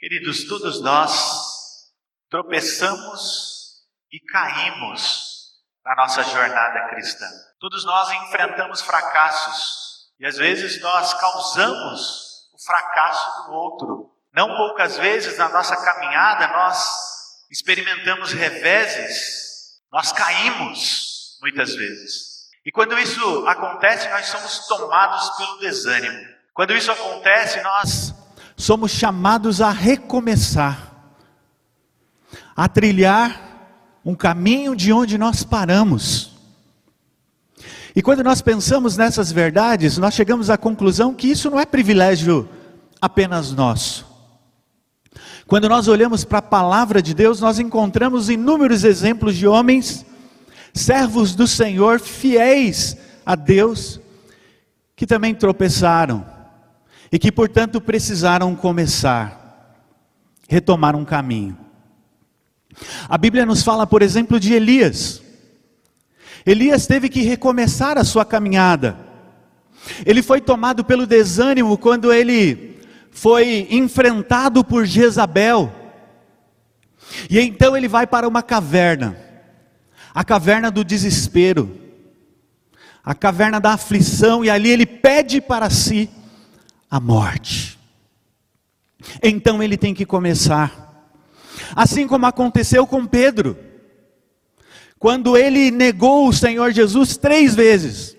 Queridos, todos nós tropeçamos e caímos na nossa jornada cristã. Todos nós enfrentamos fracassos e às vezes nós causamos o fracasso do outro. Não poucas vezes na nossa caminhada nós experimentamos reveses, nós caímos muitas vezes. E quando isso acontece, nós somos tomados pelo desânimo. Quando isso acontece, nós somos chamados a recomeçar, a trilhar um caminho de onde nós paramos. E quando nós pensamos nessas verdades, nós chegamos à conclusão que isso não é privilégio apenas nosso. Quando nós olhamos para a palavra de Deus, nós encontramos inúmeros exemplos de homens, servos do Senhor, fiéis a Deus, que também tropeçaram, e que, portanto, precisaram começar, retomar um caminho. A Bíblia nos fala, por exemplo, de Elias. Elias teve que recomeçar a sua caminhada. Ele foi tomado pelo desânimo quando ele foi enfrentado por Jezabel. E então ele vai para uma caverna, a caverna do desespero, a caverna da aflição, e ali ele pede para si a morte. Então ele tem que começar. Assim como aconteceu com Pedro, quando ele negou o Senhor Jesus três vezes,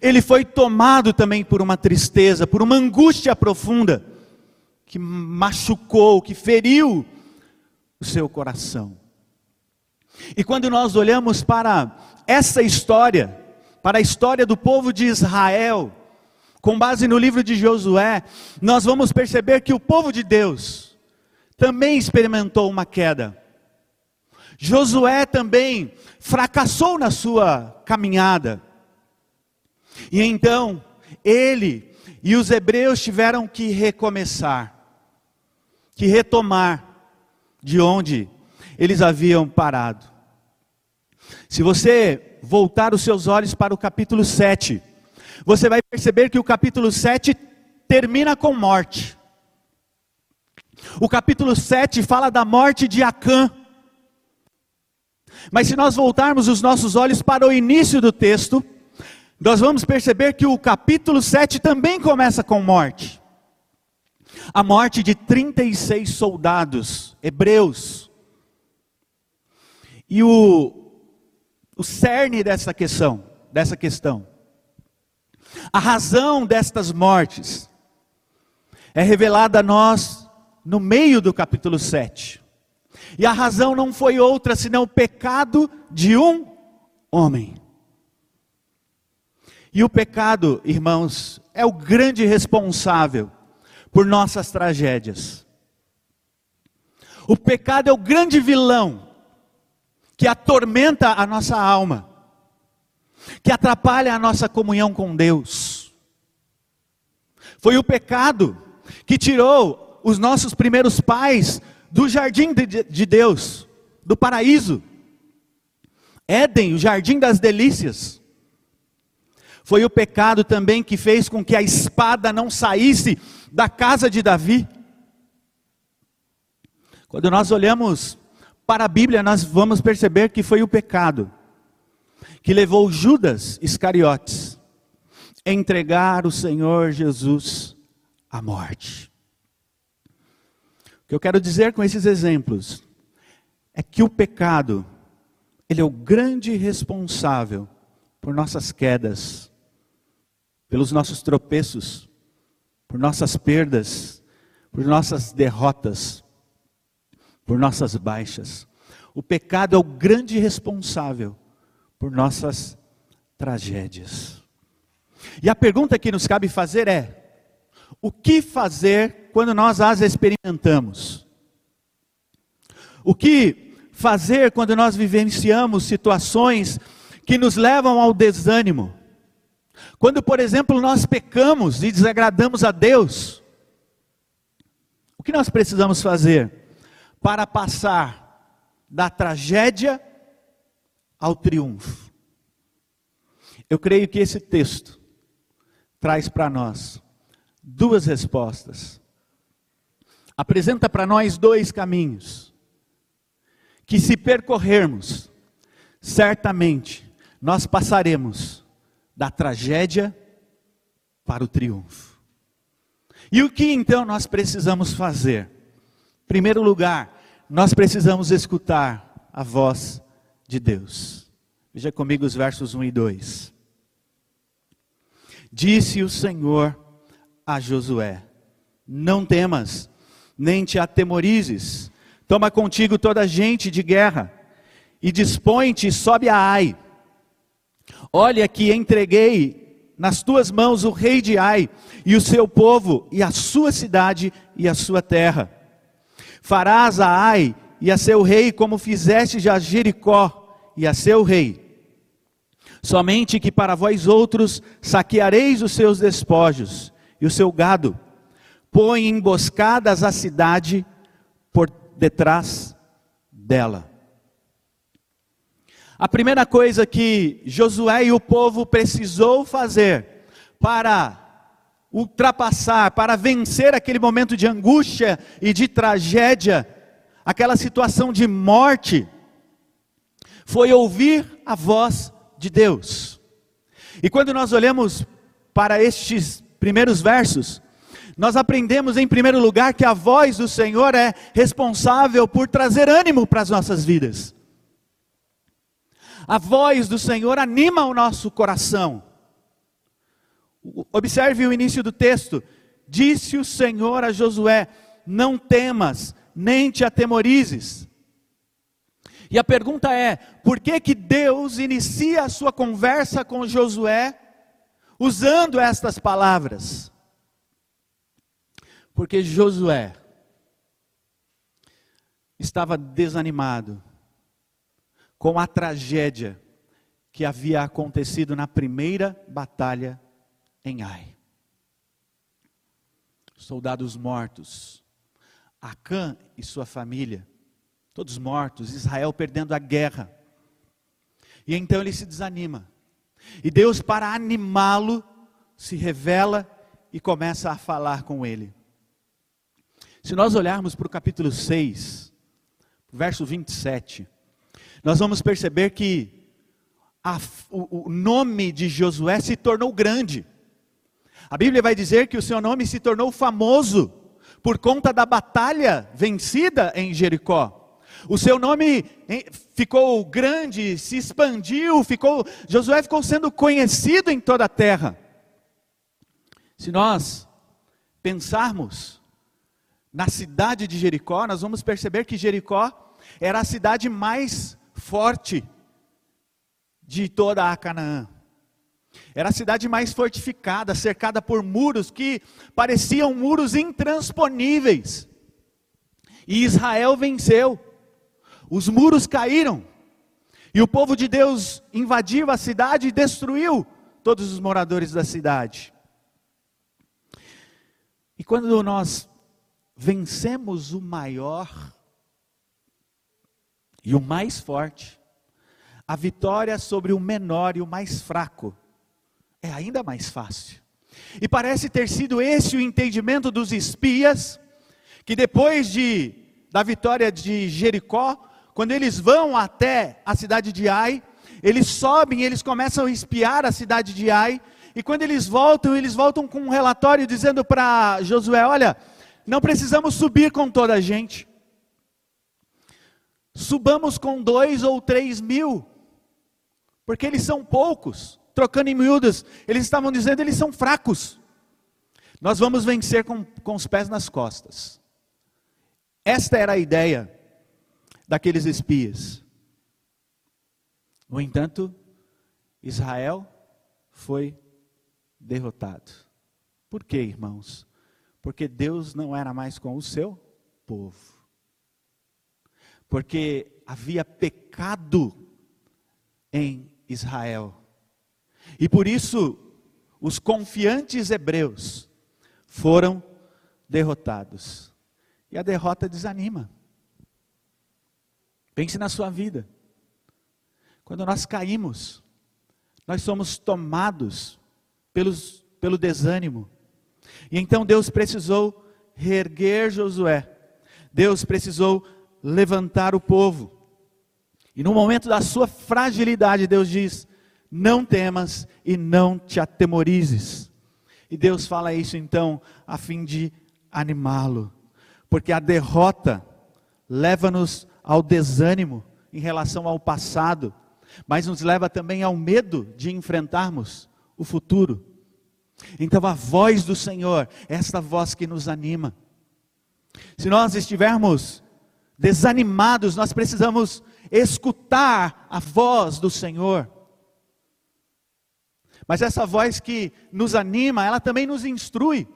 ele foi tomado também por uma tristeza, por uma angústia profunda, que machucou, que feriu o seu coração. E quando nós olhamos para essa história, para a história do povo de Israel, com base no livro de Josué, nós vamos perceber que o povo de Deus também experimentou uma queda. Josué também fracassou na sua caminhada. E então, ele e os hebreus tiveram que recomeçar, que retomar de onde eles haviam parado. Se você voltar os seus olhos para o capítulo 7, você vai perceber que o capítulo 7 termina com morte. O capítulo 7 fala da morte de Acã. Mas se nós voltarmos os nossos olhos para o início do texto, nós vamos perceber que o capítulo 7 também começa com morte. A morte de 36 soldados hebreus. E o, o cerne dessa questão, dessa questão a razão destas mortes é revelada a nós no meio do capítulo 7. E a razão não foi outra senão o pecado de um homem. E o pecado, irmãos, é o grande responsável por nossas tragédias. O pecado é o grande vilão que atormenta a nossa alma que atrapalha a nossa comunhão com Deus. Foi o pecado que tirou os nossos primeiros pais do jardim de Deus, do paraíso. Éden, o jardim das delícias. Foi o pecado também que fez com que a espada não saísse da casa de Davi. Quando nós olhamos para a Bíblia, nós vamos perceber que foi o pecado que levou Judas Iscariotes a entregar o Senhor Jesus à morte. O que eu quero dizer com esses exemplos é que o pecado, ele é o grande responsável por nossas quedas, pelos nossos tropeços, por nossas perdas, por nossas derrotas, por nossas baixas. O pecado é o grande responsável por nossas tragédias. E a pergunta que nos cabe fazer é: o que fazer quando nós as experimentamos? O que fazer quando nós vivenciamos situações que nos levam ao desânimo? Quando, por exemplo, nós pecamos e desagradamos a Deus, o que nós precisamos fazer para passar da tragédia ao triunfo. Eu creio que esse texto traz para nós duas respostas. apresenta para nós dois caminhos, que se percorrermos, certamente nós passaremos da tragédia para o triunfo. E o que então nós precisamos fazer? Em primeiro lugar, nós precisamos escutar a voz de Deus. Veja comigo os versos 1 e 2. Disse o Senhor a Josué: Não temas, nem te atemorizes. Toma contigo toda a gente de guerra e dispõe-te sobe a Ai. Olha que entreguei nas tuas mãos o rei de Ai e o seu povo e a sua cidade e a sua terra. Farás a Ai e a seu rei como fizeste a Jericó e a seu rei. Somente que para vós outros saqueareis os seus despojos e o seu gado. Põe emboscadas a cidade por detrás dela. A primeira coisa que Josué e o povo precisou fazer para ultrapassar, para vencer aquele momento de angústia e de tragédia, aquela situação de morte, foi ouvir a voz de Deus. E quando nós olhamos para estes primeiros versos, nós aprendemos em primeiro lugar que a voz do Senhor é responsável por trazer ânimo para as nossas vidas. A voz do Senhor anima o nosso coração. Observe o início do texto. Disse o Senhor a Josué: Não temas, nem te atemorizes. E a pergunta é: por que que Deus inicia a sua conversa com Josué usando estas palavras? Porque Josué estava desanimado com a tragédia que havia acontecido na primeira batalha em Ai. Soldados mortos, Acã e sua família, todos mortos, Israel perdendo a guerra. E então ele se desanima. E Deus, para animá-lo, se revela e começa a falar com ele. Se nós olharmos para o capítulo 6, verso 27, nós vamos perceber que a, o, o nome de Josué se tornou grande. A Bíblia vai dizer que o seu nome se tornou famoso por conta da batalha vencida em Jericó. O seu nome ficou grande, se expandiu, ficou Josué ficou sendo conhecido em toda a terra. Se nós pensarmos na cidade de Jericó, nós vamos perceber que Jericó era a cidade mais forte de toda a Canaã. Era a cidade mais fortificada, cercada por muros que pareciam muros intransponíveis. E Israel venceu. Os muros caíram. E o povo de Deus invadiu a cidade e destruiu todos os moradores da cidade. E quando nós vencemos o maior e o mais forte, a vitória sobre o menor e o mais fraco é ainda mais fácil. E parece ter sido esse o entendimento dos espias, que depois de, da vitória de Jericó, quando eles vão até a cidade de Ai, eles sobem, eles começam a espiar a cidade de Ai, e quando eles voltam, eles voltam com um relatório dizendo para Josué: Olha, não precisamos subir com toda a gente, subamos com dois ou três mil, porque eles são poucos. Trocando em miúdas, eles estavam dizendo eles são fracos. Nós vamos vencer com, com os pés nas costas. Esta era a ideia daqueles espias. No entanto, Israel foi derrotado. Por quê, irmãos? Porque Deus não era mais com o seu povo porque havia pecado em Israel. E por isso, os confiantes hebreus foram derrotados. E a derrota desanima. Pense na sua vida. Quando nós caímos, nós somos tomados pelos, pelo desânimo. E então Deus precisou reerguer Josué Deus precisou levantar o povo. E no momento da sua fragilidade, Deus diz: Não temas e não te atemorizes. E Deus fala isso então a fim de animá-lo, porque a derrota leva-nos ao desânimo em relação ao passado, mas nos leva também ao medo de enfrentarmos o futuro. Então a voz do Senhor esta voz que nos anima. Se nós estivermos desanimados, nós precisamos escutar a voz do Senhor. Mas essa voz que nos anima, ela também nos instrui.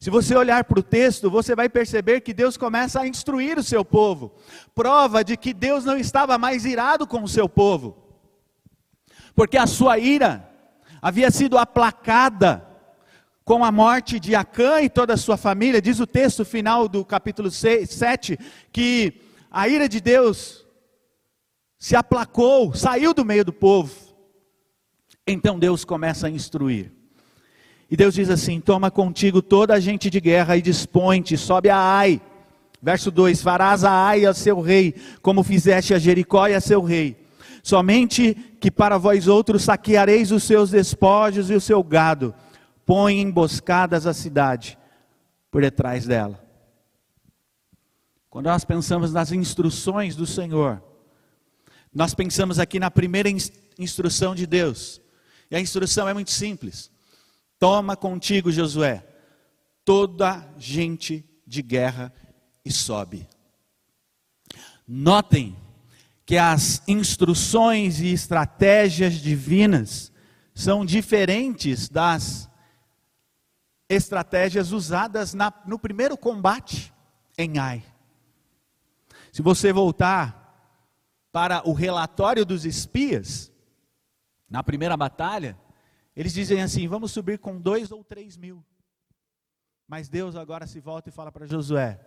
Se você olhar para o texto, você vai perceber que Deus começa a instruir o seu povo. Prova de que Deus não estava mais irado com o seu povo. Porque a sua ira havia sido aplacada com a morte de Acã e toda a sua família. Diz o texto final do capítulo 6, 7 que a ira de Deus se aplacou, saiu do meio do povo. Então Deus começa a instruir. E Deus diz assim: Toma contigo toda a gente de guerra e dispõe-te, sobe a Ai. Verso 2: Farás a Ai a seu rei, como fizeste a Jericó e a seu rei. Somente que para vós outros saqueareis os seus despojos e o seu gado. Põe emboscadas a cidade por detrás dela. Quando nós pensamos nas instruções do Senhor, nós pensamos aqui na primeira instrução de Deus. E a instrução é muito simples. Toma contigo, Josué, toda gente de guerra e sobe. Notem que as instruções e estratégias divinas são diferentes das estratégias usadas na, no primeiro combate em Ai. Se você voltar para o relatório dos espias, na primeira batalha, eles dizem assim: vamos subir com dois ou três mil. Mas Deus agora se volta e fala para Josué: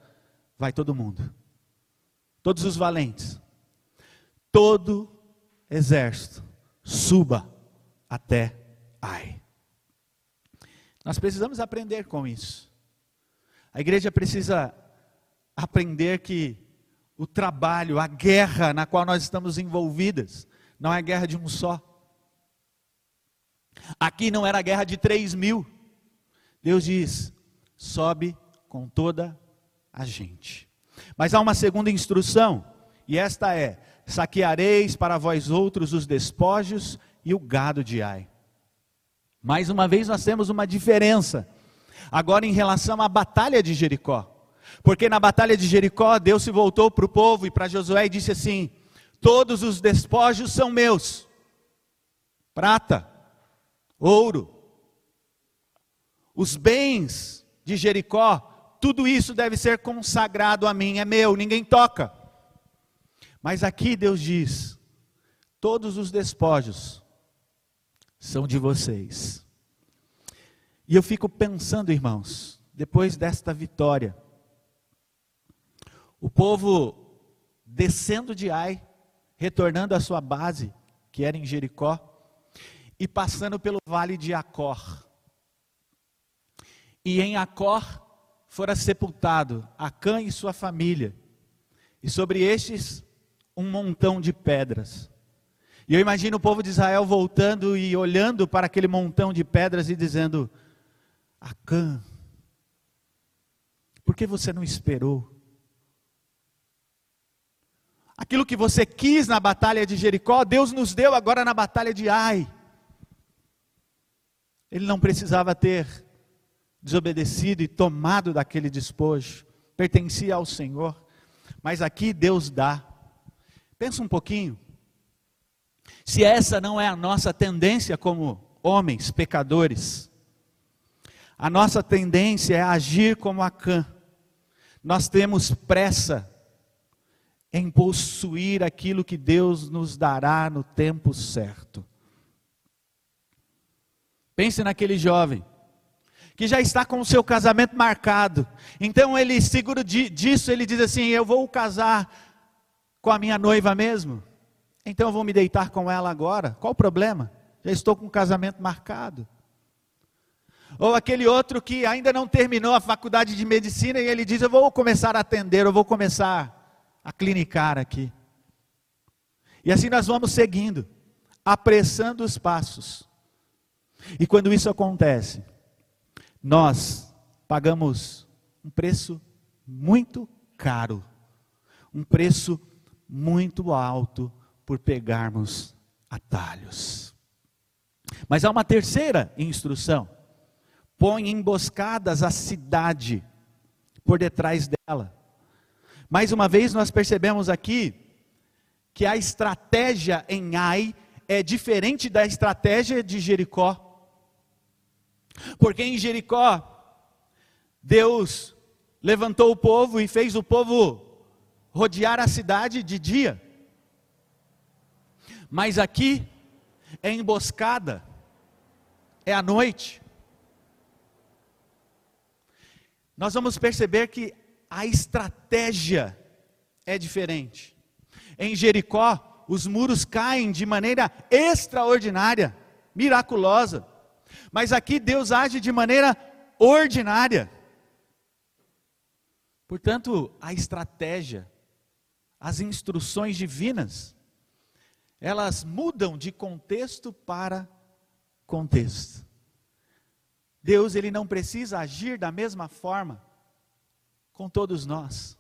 vai todo mundo, todos os valentes, todo exército, suba até Ai. Nós precisamos aprender com isso. A igreja precisa aprender que o trabalho, a guerra na qual nós estamos envolvidas, não é guerra de um só. Aqui não era guerra de três mil. Deus diz: sobe com toda a gente. Mas há uma segunda instrução, e esta é: saqueareis para vós outros os despojos e o gado de Ai. Mais uma vez nós temos uma diferença. Agora em relação à batalha de Jericó. Porque na batalha de Jericó, Deus se voltou para o povo e para Josué e disse assim: Todos os despojos são meus, prata, ouro, os bens de Jericó, tudo isso deve ser consagrado a mim, é meu, ninguém toca. Mas aqui Deus diz: todos os despojos são de vocês. E eu fico pensando, irmãos, depois desta vitória, o povo descendo de Ai, retornando à sua base, que era em Jericó, e passando pelo vale de Acor. E em Acor fora sepultado Acã e sua família, e sobre estes um montão de pedras. E eu imagino o povo de Israel voltando e olhando para aquele montão de pedras e dizendo: Acã, por que você não esperou? Aquilo que você quis na batalha de Jericó, Deus nos deu agora na batalha de Ai. Ele não precisava ter desobedecido e tomado daquele despojo, pertencia ao Senhor, mas aqui Deus dá. Pensa um pouquinho. Se essa não é a nossa tendência como homens pecadores, a nossa tendência é agir como Acã. Nós temos pressa em possuir aquilo que Deus nos dará no tempo certo. Pense naquele jovem que já está com o seu casamento marcado. Então ele seguro disso, ele diz assim: "Eu vou casar com a minha noiva mesmo. Então eu vou me deitar com ela agora. Qual o problema? Já estou com o casamento marcado." Ou aquele outro que ainda não terminou a faculdade de medicina e ele diz: Eu vou começar a atender, eu vou começar a clinicar aqui. E assim nós vamos seguindo, apressando os passos. E quando isso acontece, nós pagamos um preço muito caro, um preço muito alto por pegarmos atalhos. Mas há uma terceira instrução: põe emboscadas a cidade por detrás dela. Mais uma vez, nós percebemos aqui que a estratégia em Ai é diferente da estratégia de Jericó. Porque em Jericó, Deus levantou o povo e fez o povo rodear a cidade de dia. Mas aqui é emboscada, é à noite. Nós vamos perceber que a estratégia é diferente. Em Jericó, os muros caem de maneira extraordinária, miraculosa. Mas aqui Deus age de maneira ordinária. Portanto, a estratégia, as instruções divinas, elas mudam de contexto para contexto. Deus ele não precisa agir da mesma forma com todos nós.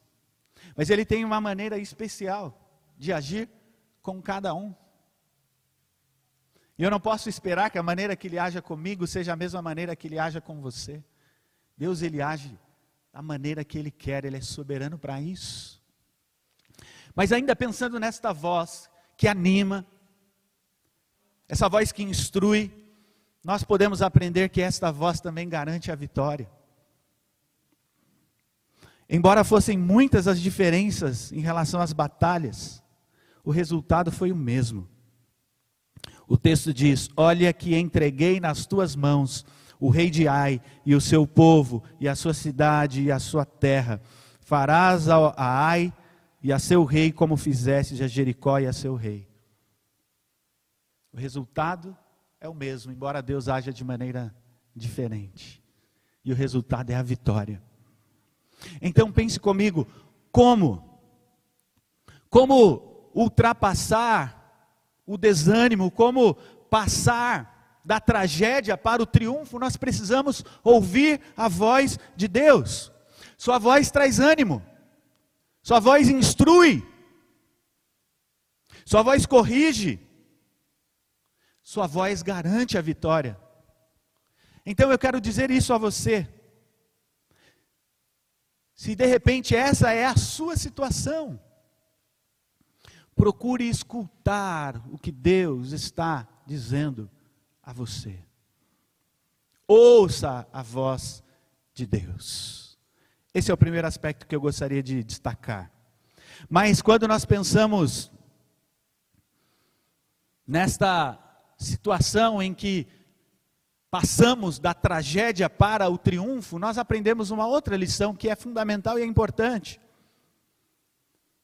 Mas ele tem uma maneira especial de agir com cada um. E eu não posso esperar que a maneira que ele haja comigo seja a mesma maneira que ele haja com você. Deus ele age da maneira que ele quer, ele é soberano para isso. Mas ainda pensando nesta voz que anima, essa voz que instrui, nós podemos aprender que esta voz também garante a vitória. Embora fossem muitas as diferenças em relação às batalhas, o resultado foi o mesmo. O texto diz: Olha que entreguei nas tuas mãos o rei de Ai e o seu povo, e a sua cidade e a sua terra. Farás a Ai e a seu rei como fizeste a Jericó e a seu rei. O resultado é o mesmo, embora Deus haja de maneira diferente. E o resultado é a vitória. Então pense comigo, como? Como ultrapassar o desânimo, como passar da tragédia para o triunfo, nós precisamos ouvir a voz de Deus. Sua voz traz ânimo, sua voz instrui, sua voz corrige, sua voz garante a vitória. Então eu quero dizer isso a você. Se de repente essa é a sua situação, Procure escutar o que Deus está dizendo a você. Ouça a voz de Deus. Esse é o primeiro aspecto que eu gostaria de destacar. Mas quando nós pensamos nesta situação em que passamos da tragédia para o triunfo, nós aprendemos uma outra lição que é fundamental e é importante.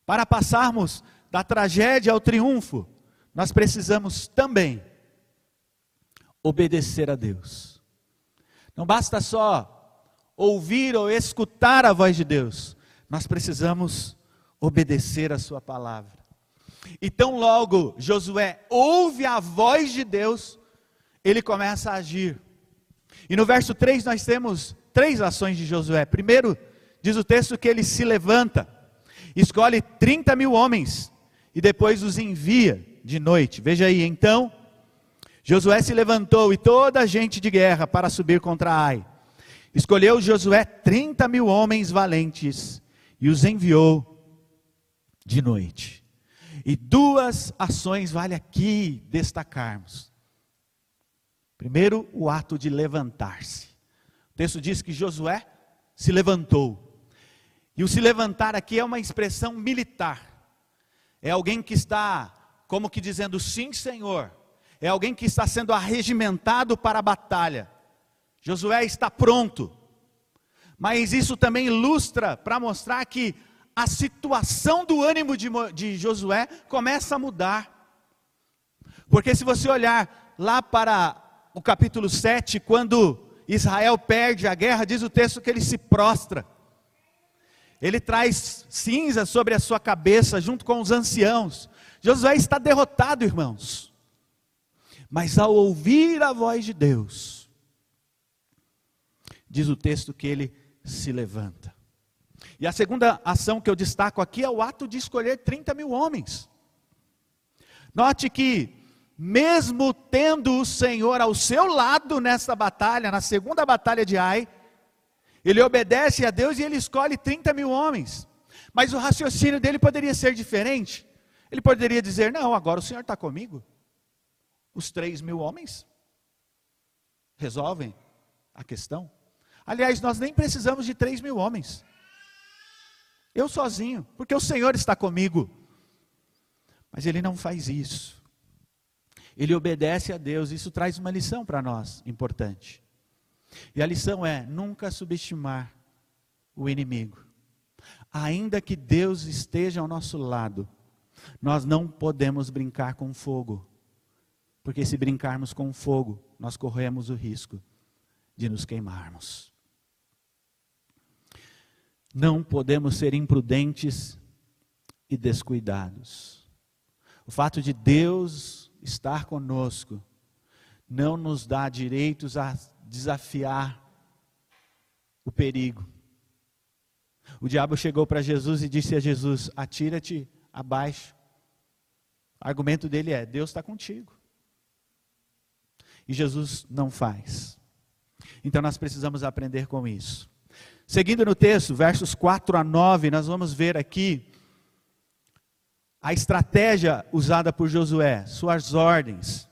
Para passarmos da tragédia ao triunfo, nós precisamos também obedecer a Deus. Não basta só ouvir ou escutar a voz de Deus, nós precisamos obedecer a Sua palavra. Então, logo Josué ouve a voz de Deus, ele começa a agir. E no verso 3 nós temos três ações de Josué. Primeiro, diz o texto que ele se levanta, escolhe 30 mil homens e depois os envia de noite. Veja aí, então, Josué se levantou e toda a gente de guerra para subir contra Ai. Escolheu Josué 30 mil homens valentes e os enviou de noite. E duas ações vale aqui destacarmos. Primeiro, o ato de levantar-se. O texto diz que Josué se levantou. E o se levantar aqui é uma expressão militar. É alguém que está, como que dizendo, sim, Senhor. É alguém que está sendo arregimentado para a batalha. Josué está pronto. Mas isso também ilustra para mostrar que a situação do ânimo de, de Josué começa a mudar. Porque se você olhar lá para o capítulo 7, quando Israel perde a guerra, diz o texto que ele se prostra. Ele traz cinza sobre a sua cabeça, junto com os anciãos. Josué está derrotado, irmãos. Mas ao ouvir a voz de Deus, diz o texto que ele se levanta. E a segunda ação que eu destaco aqui é o ato de escolher 30 mil homens. Note que, mesmo tendo o Senhor ao seu lado nessa batalha, na segunda batalha de Ai, ele obedece a Deus e ele escolhe 30 mil homens. Mas o raciocínio dele poderia ser diferente. Ele poderia dizer: Não, agora o Senhor está comigo. Os 3 mil homens resolvem a questão. Aliás, nós nem precisamos de 3 mil homens. Eu sozinho, porque o Senhor está comigo. Mas ele não faz isso. Ele obedece a Deus. Isso traz uma lição para nós importante. E a lição é: nunca subestimar o inimigo. Ainda que Deus esteja ao nosso lado, nós não podemos brincar com fogo. Porque se brincarmos com fogo, nós corremos o risco de nos queimarmos. Não podemos ser imprudentes e descuidados. O fato de Deus estar conosco não nos dá direitos a desafiar o perigo. O diabo chegou para Jesus e disse a Jesus: Atira-te abaixo. O argumento dele é: Deus está contigo. E Jesus não faz. Então nós precisamos aprender com isso. Seguindo no texto, versos 4 a 9, nós vamos ver aqui a estratégia usada por Josué, suas ordens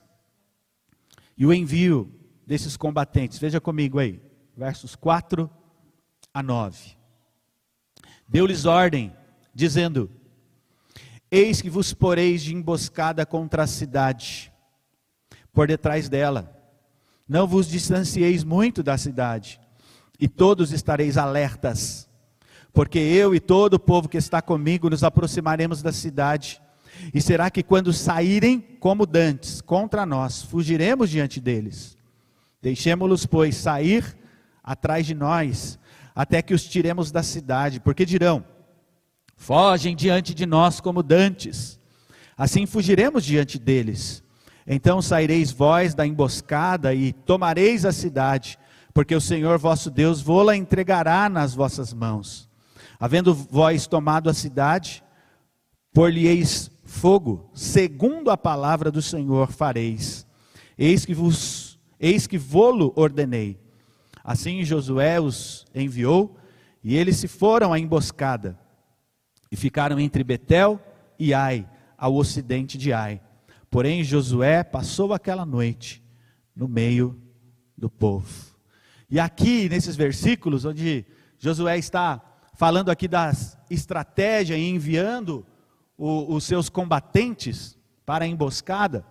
e o envio desses combatentes. Veja comigo aí, versos 4 a 9. Deu-lhes ordem, dizendo: Eis que vos poreis de emboscada contra a cidade, por detrás dela. Não vos distancieis muito da cidade e todos estareis alertas, porque eu e todo o povo que está comigo nos aproximaremos da cidade. E será que quando saírem como dantes contra nós, fugiremos diante deles? Deixemos-los, pois, sair atrás de nós, até que os tiremos da cidade, porque dirão: fogem diante de nós como dantes. Assim fugiremos diante deles. Então saireis vós da emboscada e tomareis a cidade porque o Senhor vosso Deus vô-la entregará nas vossas mãos. Havendo vós tomado a cidade, por-lhe-eis fogo, segundo a palavra do Senhor fareis. Eis que vos, eis que vô-lo ordenei. Assim Josué os enviou, e eles se foram à emboscada, e ficaram entre Betel e Ai, ao ocidente de Ai. Porém Josué passou aquela noite no meio do povo. E aqui, nesses versículos, onde Josué está falando aqui das estratégias e enviando o, os seus combatentes para a emboscada,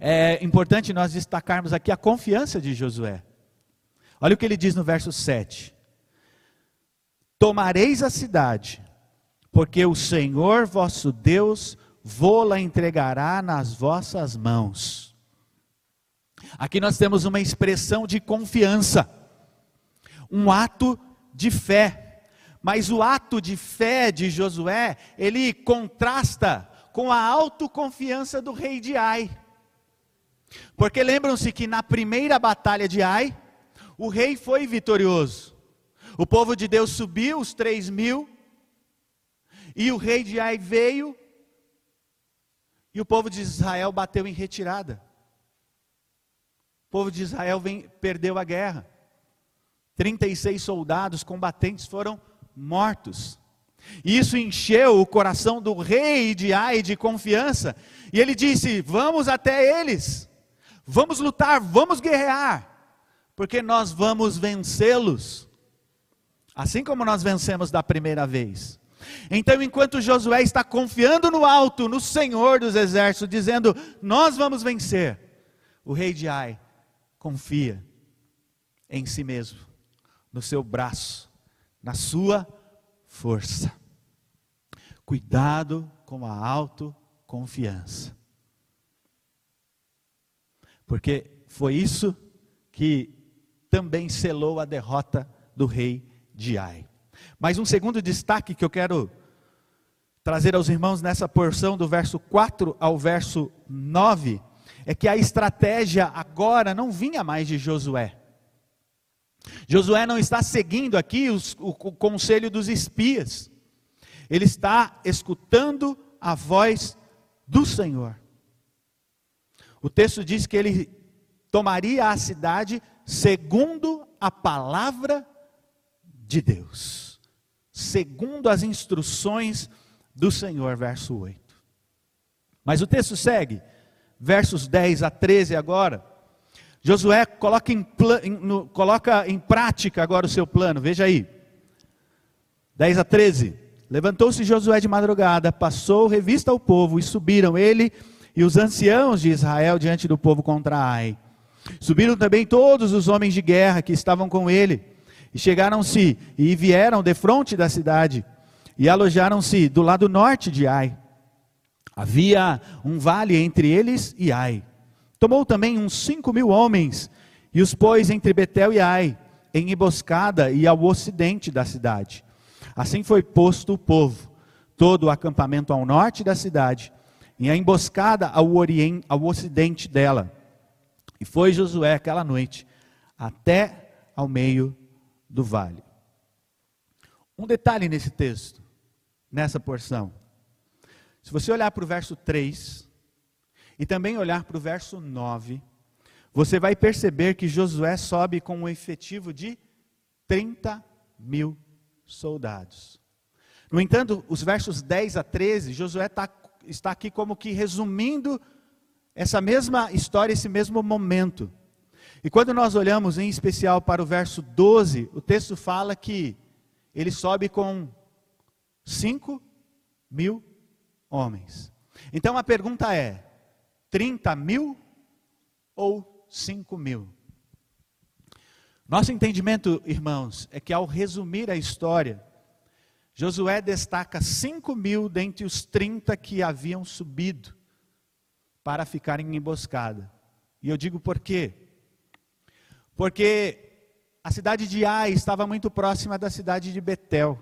é importante nós destacarmos aqui a confiança de Josué. Olha o que ele diz no verso 7: Tomareis a cidade, porque o Senhor vosso Deus vô-la entregará nas vossas mãos. Aqui nós temos uma expressão de confiança, um ato de fé. Mas o ato de fé de Josué, ele contrasta com a autoconfiança do rei de Ai. Porque lembram-se que na primeira batalha de Ai, o rei foi vitorioso. O povo de Deus subiu, os três mil, e o rei de Ai veio, e o povo de Israel bateu em retirada povo de Israel vem, perdeu a guerra. 36 soldados combatentes foram mortos. Isso encheu o coração do rei de Ai de confiança. E ele disse: Vamos até eles, vamos lutar, vamos guerrear, porque nós vamos vencê-los, assim como nós vencemos da primeira vez. Então, enquanto Josué está confiando no alto, no Senhor dos exércitos, dizendo: Nós vamos vencer, o rei de Ai confia em si mesmo, no seu braço, na sua força. Cuidado com a autoconfiança. Porque foi isso que também selou a derrota do rei de Ai. Mas um segundo destaque que eu quero trazer aos irmãos nessa porção do verso 4 ao verso 9 é que a estratégia agora não vinha mais de Josué. Josué não está seguindo aqui os, o, o conselho dos espias, ele está escutando a voz do Senhor. O texto diz que ele tomaria a cidade segundo a palavra de Deus, segundo as instruções do Senhor, verso 8. Mas o texto segue, versos 10 a 13 agora. Josué coloca em, no, coloca em prática agora o seu plano, veja aí. 10 a 13. Levantou-se Josué de madrugada, passou revista ao povo, e subiram ele e os anciãos de Israel diante do povo contra Ai. Subiram também todos os homens de guerra que estavam com ele, e chegaram-se e vieram de frente da cidade, e alojaram-se do lado norte de Ai. Havia um vale entre eles e Ai. Tomou também uns cinco mil homens, e os pôs entre Betel e Ai, em emboscada e ao ocidente da cidade. Assim foi posto o povo, todo o acampamento ao norte da cidade, e a emboscada ao, oriente, ao ocidente dela. E foi Josué aquela noite, até ao meio do vale. Um detalhe nesse texto, nessa porção. Se você olhar para o verso 3 e também olhar para o verso 9, você vai perceber que Josué sobe com um efetivo de 30 mil soldados. No entanto, os versos 10 a 13, Josué está, está aqui como que resumindo essa mesma história, esse mesmo momento. E quando nós olhamos em especial para o verso 12, o texto fala que ele sobe com 5 mil homens. Então a pergunta é: 30 mil ou 5 mil? Nosso entendimento, irmãos, é que ao resumir a história, Josué destaca 5 mil dentre os 30 que haviam subido para ficarem em emboscada. E eu digo por quê? Porque a cidade de Ai estava muito próxima da cidade de Betel.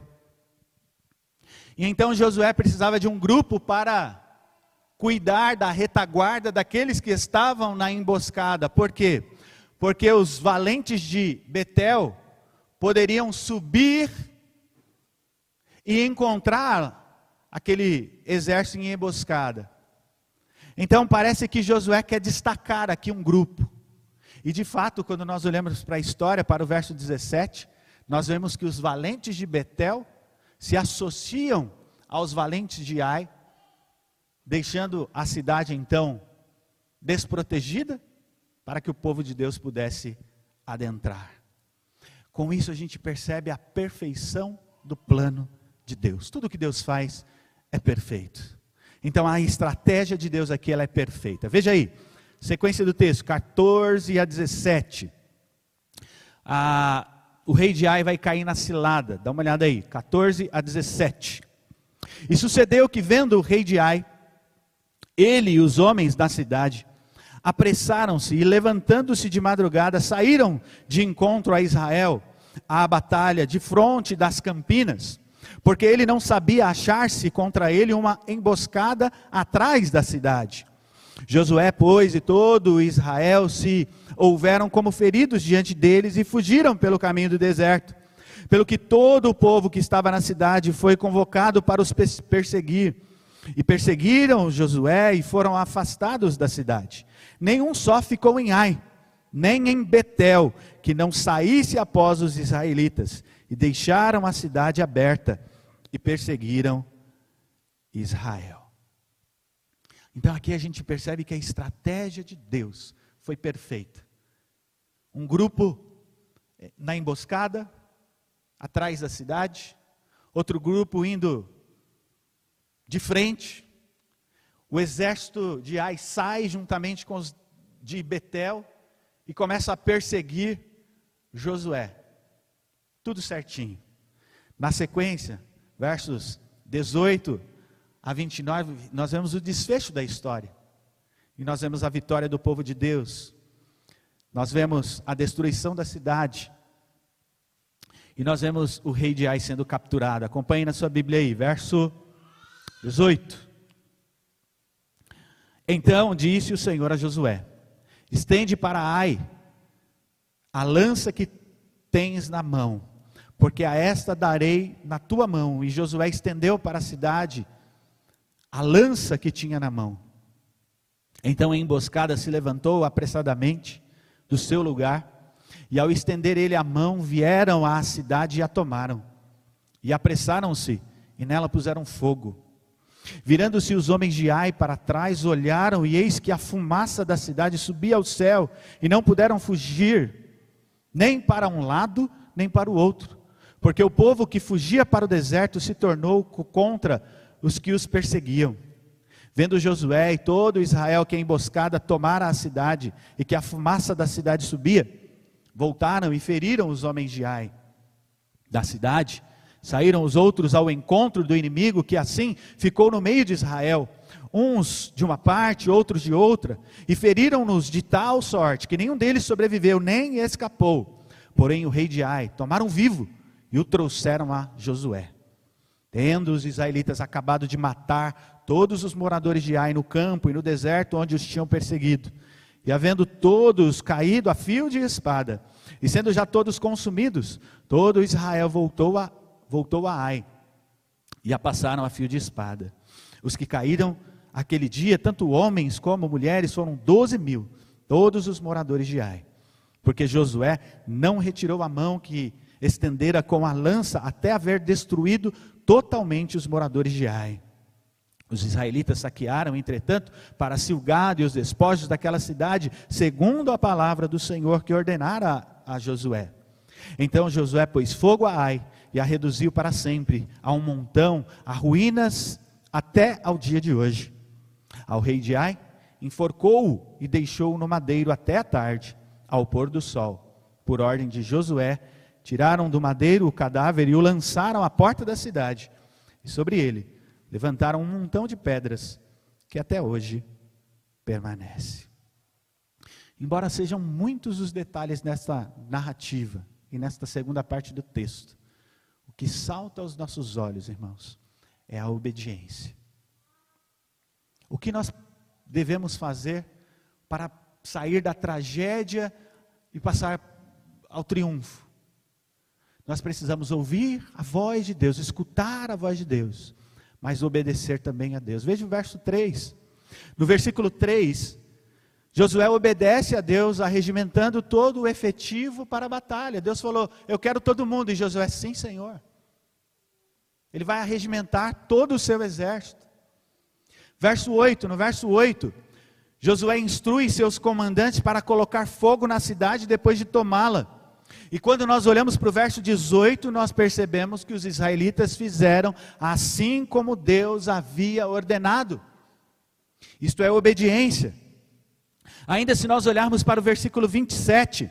E então Josué precisava de um grupo para cuidar da retaguarda daqueles que estavam na emboscada. Por quê? Porque os valentes de Betel poderiam subir e encontrar aquele exército em emboscada. Então parece que Josué quer destacar aqui um grupo. E de fato, quando nós olhamos para a história, para o verso 17, nós vemos que os valentes de Betel se associam aos valentes de Ai, deixando a cidade então desprotegida, para que o povo de Deus pudesse adentrar. Com isso a gente percebe a perfeição do plano de Deus. Tudo que Deus faz é perfeito. Então a estratégia de Deus aqui ela é perfeita. Veja aí, sequência do texto, 14 a 17. Ah, o rei de Ai vai cair na cilada. Dá uma olhada aí, 14 a 17. E sucedeu que vendo o rei de Ai, ele e os homens da cidade apressaram-se e levantando-se de madrugada saíram de encontro a Israel à batalha de fronte das campinas porque ele não sabia achar-se contra ele uma emboscada atrás da cidade. Josué, pois, e todo Israel se houveram como feridos diante deles e fugiram pelo caminho do deserto. Pelo que todo o povo que estava na cidade foi convocado para os perseguir. E perseguiram Josué e foram afastados da cidade. Nenhum só ficou em Ai, nem em Betel, que não saísse após os israelitas e deixaram a cidade aberta e perseguiram Israel. Então aqui a gente percebe que a estratégia de Deus foi perfeita. Um grupo eh, na emboscada, atrás da cidade, outro grupo indo de frente. O exército de Ai sai juntamente com os de Betel e começa a perseguir Josué. Tudo certinho. Na sequência, versos 18 a 29, nós vemos o desfecho da história. E nós vemos a vitória do povo de Deus. nós vemos a destruição da cidade. E nós vemos o rei de Ai sendo capturado. Acompanhe na sua Bíblia aí, verso 18. Então disse o Senhor a Josué: Estende para Ai a lança que tens na mão, porque a esta darei na tua mão. E Josué estendeu para a cidade a lança que tinha na mão. Então a emboscada se levantou apressadamente do seu lugar, e ao estender ele a mão, vieram à cidade e a tomaram. E apressaram-se, e nela puseram fogo. Virando-se os homens de Ai para trás, olharam, e eis que a fumaça da cidade subia ao céu, e não puderam fugir, nem para um lado, nem para o outro, porque o povo que fugia para o deserto se tornou contra os que os perseguiam. Vendo Josué e todo Israel que a emboscada tomara a cidade e que a fumaça da cidade subia, voltaram e feriram os homens de Ai da cidade. Saíram os outros ao encontro do inimigo que assim ficou no meio de Israel, uns de uma parte, outros de outra, e feriram-nos de tal sorte que nenhum deles sobreviveu nem escapou. Porém o rei de Ai tomaram vivo e o trouxeram a Josué. Tendo os israelitas acabado de matar todos os moradores de Ai no campo e no deserto onde os tinham perseguido, e havendo todos caído a fio de espada, e sendo já todos consumidos, todo Israel voltou a, voltou a Ai, e a passaram a fio de espada. Os que caíram aquele dia, tanto homens como mulheres, foram doze mil, todos os moradores de Ai, porque Josué não retirou a mão que estendera com a lança até haver destruído totalmente os moradores de Ai. Os israelitas saquearam, entretanto, para si o gado e os despojos daquela cidade, segundo a palavra do Senhor que ordenara a Josué. Então Josué pôs fogo a Ai e a reduziu para sempre a um montão, a ruínas, até ao dia de hoje. Ao rei de Ai, enforcou-o e deixou-o no madeiro até a tarde, ao pôr do sol, por ordem de Josué, Tiraram do madeiro o cadáver e o lançaram à porta da cidade. E sobre ele levantaram um montão de pedras que até hoje permanece. Embora sejam muitos os detalhes nesta narrativa e nesta segunda parte do texto, o que salta aos nossos olhos, irmãos, é a obediência. O que nós devemos fazer para sair da tragédia e passar ao triunfo? Nós precisamos ouvir a voz de Deus, escutar a voz de Deus, mas obedecer também a Deus. Veja o verso 3. No versículo 3, Josué obedece a Deus, arregimentando todo o efetivo para a batalha. Deus falou: Eu quero todo mundo. E Josué, sim, Senhor. Ele vai arregimentar todo o seu exército. Verso 8: No verso 8, Josué instrui seus comandantes para colocar fogo na cidade depois de tomá-la. E quando nós olhamos para o verso 18, nós percebemos que os israelitas fizeram assim como Deus havia ordenado. Isto é obediência. Ainda se nós olharmos para o versículo 27,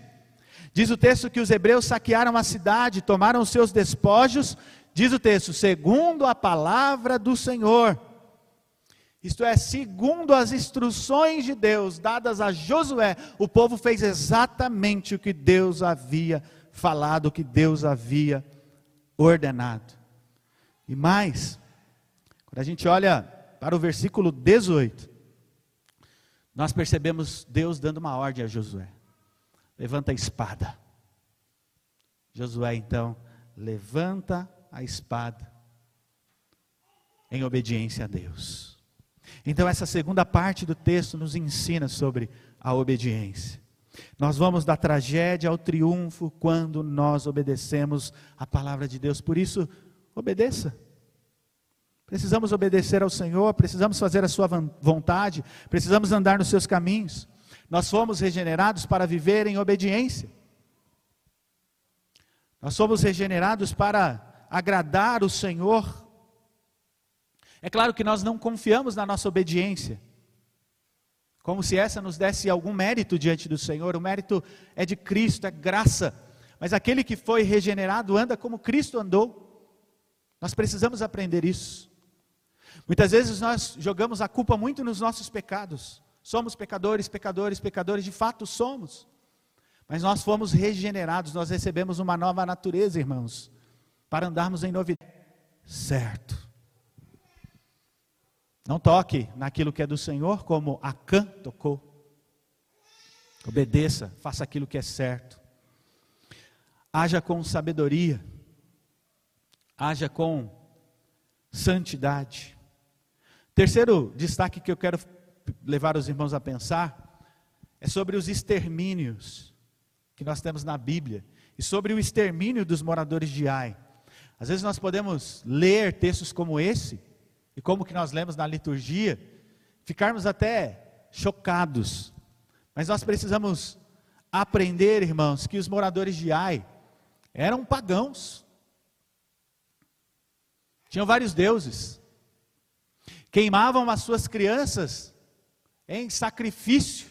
diz o texto que os hebreus saquearam a cidade, tomaram os seus despojos, diz o texto, segundo a palavra do Senhor. Isto é, segundo as instruções de Deus dadas a Josué, o povo fez exatamente o que Deus havia falado, o que Deus havia ordenado. E mais, quando a gente olha para o versículo 18, nós percebemos Deus dando uma ordem a Josué: levanta a espada. Josué então levanta a espada em obediência a Deus. Então, essa segunda parte do texto nos ensina sobre a obediência. Nós vamos da tragédia ao triunfo quando nós obedecemos a palavra de Deus. Por isso, obedeça. Precisamos obedecer ao Senhor, precisamos fazer a Sua vontade, precisamos andar nos seus caminhos. Nós fomos regenerados para viver em obediência. Nós somos regenerados para agradar o Senhor é claro que nós não confiamos na nossa obediência, como se essa nos desse algum mérito diante do Senhor. O mérito é de Cristo, é graça. Mas aquele que foi regenerado anda como Cristo andou. Nós precisamos aprender isso. Muitas vezes nós jogamos a culpa muito nos nossos pecados. Somos pecadores, pecadores, pecadores, de fato somos. Mas nós fomos regenerados, nós recebemos uma nova natureza, irmãos, para andarmos em novidade. Certo. Não toque naquilo que é do Senhor, como Acã tocou. Obedeça, faça aquilo que é certo. Haja com sabedoria. Haja com santidade. Terceiro destaque que eu quero levar os irmãos a pensar é sobre os extermínios que nós temos na Bíblia e sobre o extermínio dos moradores de Ai. Às vezes nós podemos ler textos como esse e como que nós lemos na liturgia, ficarmos até chocados. Mas nós precisamos aprender, irmãos, que os moradores de Ai eram pagãos. Tinham vários deuses. Queimavam as suas crianças em sacrifício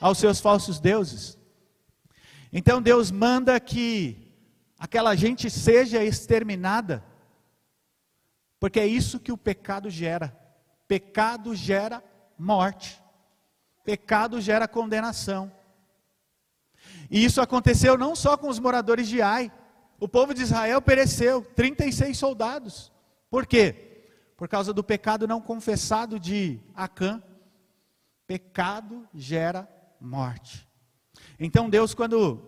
aos seus falsos deuses. Então Deus manda que aquela gente seja exterminada, porque é isso que o pecado gera. Pecado gera morte. Pecado gera condenação. E isso aconteceu não só com os moradores de Ai. O povo de Israel pereceu, 36 soldados. Por quê? Por causa do pecado não confessado de Acã. Pecado gera morte. Então Deus, quando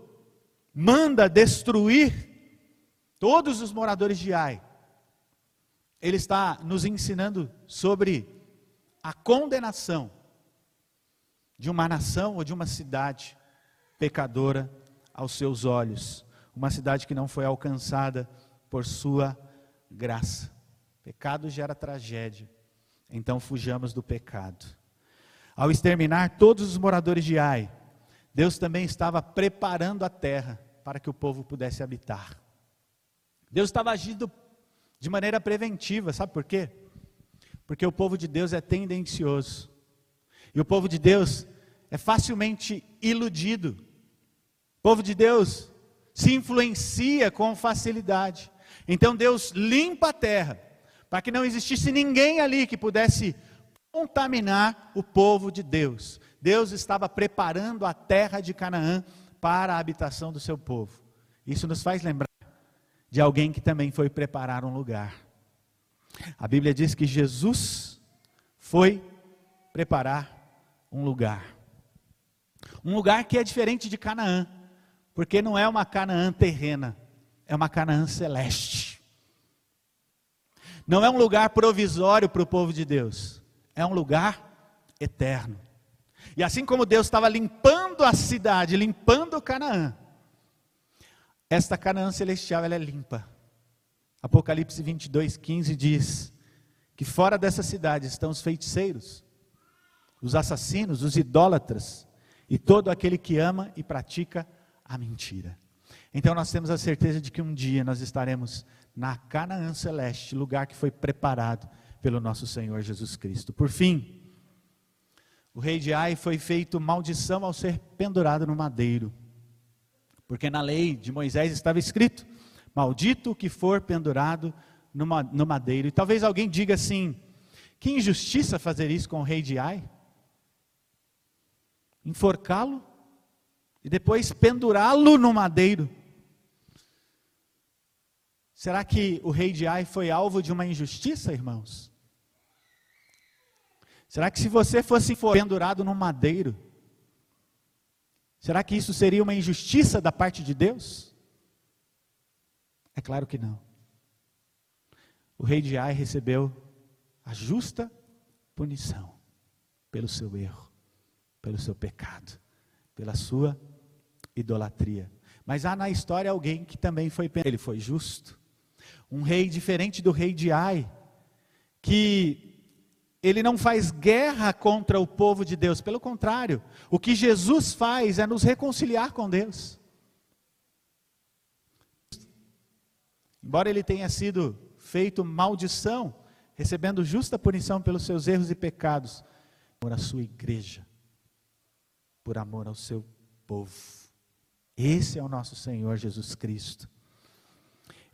manda destruir todos os moradores de Ai, Ele está nos ensinando sobre a condenação de uma nação ou de uma cidade pecadora aos seus olhos, uma cidade que não foi alcançada por sua graça. Pecado gera tragédia, então fujamos do pecado. Ao exterminar todos os moradores de Ai, Deus também estava preparando a terra para que o povo pudesse habitar. Deus estava agindo de maneira preventiva, sabe por quê? Porque o povo de Deus é tendencioso. E o povo de Deus é facilmente iludido. O povo de Deus se influencia com facilidade. Então Deus limpa a terra, para que não existisse ninguém ali que pudesse contaminar o povo de Deus. Deus estava preparando a terra de Canaã para a habitação do seu povo. Isso nos faz lembrar de alguém que também foi preparar um lugar. A Bíblia diz que Jesus foi preparar um lugar. Um lugar que é diferente de Canaã, porque não é uma Canaã terrena, é uma Canaã celeste. Não é um lugar provisório para o povo de Deus, é um lugar eterno. E assim como Deus estava limpando a cidade, limpando Canaã, esta Canaã celestial ela é limpa. Apocalipse 22, 15 diz que fora dessa cidade estão os feiticeiros, os assassinos, os idólatras e todo aquele que ama e pratica a mentira. Então nós temos a certeza de que um dia nós estaremos na Canaã celeste, lugar que foi preparado pelo nosso Senhor Jesus Cristo. Por fim, o rei de Ai foi feito maldição ao ser pendurado no madeiro. Porque na lei de Moisés estava escrito: Maldito o que for pendurado no madeiro. E talvez alguém diga assim: Que injustiça fazer isso com o rei de Ai? enforcá-lo e depois pendurá-lo no madeiro. Será que o rei de Ai foi alvo de uma injustiça, irmãos? Será que se você fosse pendurado no madeiro, será que isso seria uma injustiça da parte de Deus? É claro que não. O rei de Ai recebeu a justa punição pelo seu erro pelo seu pecado, pela sua idolatria. Mas há na história alguém que também foi ele foi justo. Um rei diferente do rei de Ai, que ele não faz guerra contra o povo de Deus, pelo contrário, o que Jesus faz é nos reconciliar com Deus. Embora ele tenha sido feito maldição, recebendo justa punição pelos seus erros e pecados, por a sua igreja por amor ao seu povo. Esse é o nosso Senhor Jesus Cristo.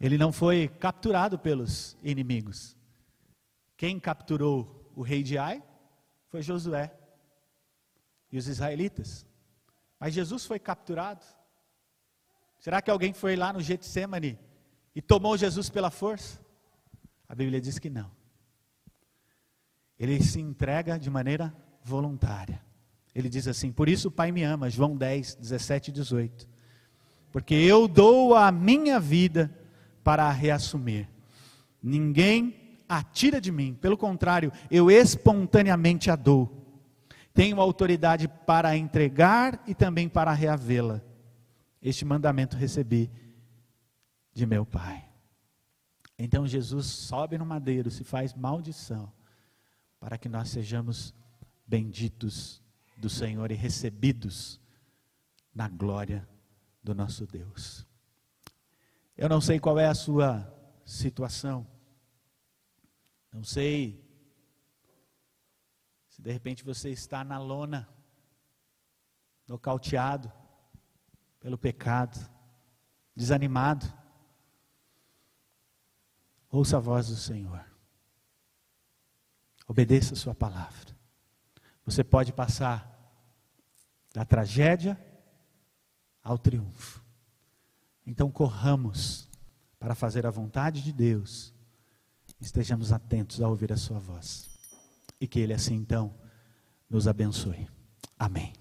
Ele não foi capturado pelos inimigos. Quem capturou o rei de Ai foi Josué e os israelitas. Mas Jesus foi capturado Será que alguém foi lá no Getsemane e tomou Jesus pela força? A Bíblia diz que não. Ele se entrega de maneira voluntária. Ele diz assim: Por isso o Pai me ama, João 10, 17 e 18. Porque eu dou a minha vida para a reassumir. Ninguém a tira de mim, pelo contrário, eu espontaneamente a dou. Tenho autoridade para entregar e também para reavê-la. Este mandamento recebi de meu Pai. Então Jesus sobe no madeiro, se faz maldição, para que nós sejamos benditos do Senhor e recebidos na glória do nosso Deus. Eu não sei qual é a sua situação, não sei se de repente você está na lona, nocauteado pelo pecado, desanimado. Ouça a voz do Senhor. Obedeça a sua palavra. Você pode passar da tragédia ao triunfo. Então corramos para fazer a vontade de Deus. Estejamos atentos a ouvir a sua voz. E que Ele assim então nos abençoe. Amém.